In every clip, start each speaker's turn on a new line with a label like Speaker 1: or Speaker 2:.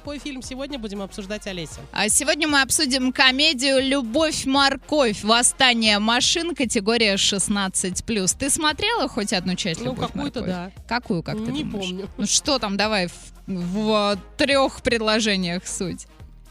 Speaker 1: какой фильм сегодня будем обсуждать, Олеся?
Speaker 2: А сегодня мы обсудим комедию «Любовь-морковь. Восстание машин. Категория 16+.» Ты смотрела хоть одну часть
Speaker 1: Ну,
Speaker 2: «Любовь,
Speaker 1: какую-то,
Speaker 2: морковь»?
Speaker 1: да.
Speaker 2: Какую, как ты
Speaker 1: Не
Speaker 2: думаешь?
Speaker 1: помню.
Speaker 2: Ну что там, давай в, в трех предложениях суть.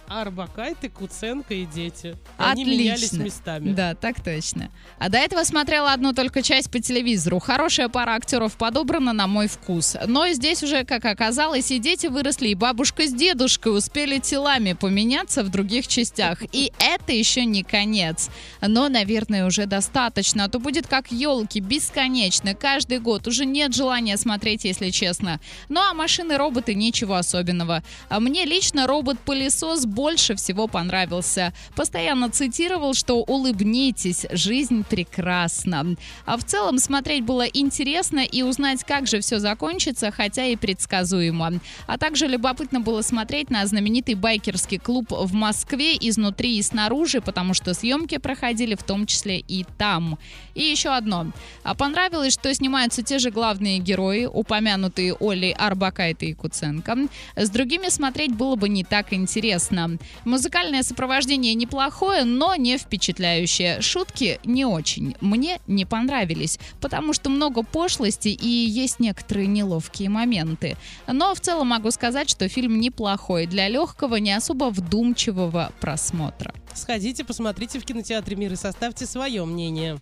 Speaker 1: Арбакайте, Куценко и дети. Они менялись
Speaker 2: Отлично.
Speaker 1: местами.
Speaker 2: Да, так точно. А до этого смотрела одну только часть по телевизору. Хорошая пара актеров подобрана на мой вкус. Но здесь уже, как оказалось, и дети выросли, и бабушка с дедушкой успели телами поменяться в других частях. И это еще не конец. Но, наверное, уже достаточно. А то будет как елки, бесконечно. Каждый год уже нет желания смотреть, если честно. Ну а машины-роботы ничего особенного. А мне лично робот-пылесос больше всего понравился. Постоянно цитировал, что улыбнитесь, жизнь прекрасна. А в целом смотреть было интересно и узнать, как же все закончится, хотя и предсказуемо. А также любопытно было смотреть на знаменитый байкерский клуб в Москве изнутри и снаружи, потому что съемки проходили в том числе и там. И еще одно. А понравилось, что снимаются те же главные герои, упомянутые Олей Арбакайте и Куценко. С другими смотреть было бы не так интересно. Музыкальное сопровождение неплохое, но не впечатляющее. Шутки не очень. Мне не понравились, потому что много пошлости и есть некоторые неловкие моменты. Но в целом могу сказать, что фильм неплохой для легкого, не особо вдумчивого просмотра.
Speaker 1: Сходите, посмотрите в кинотеатре «Мир» и составьте свое мнение.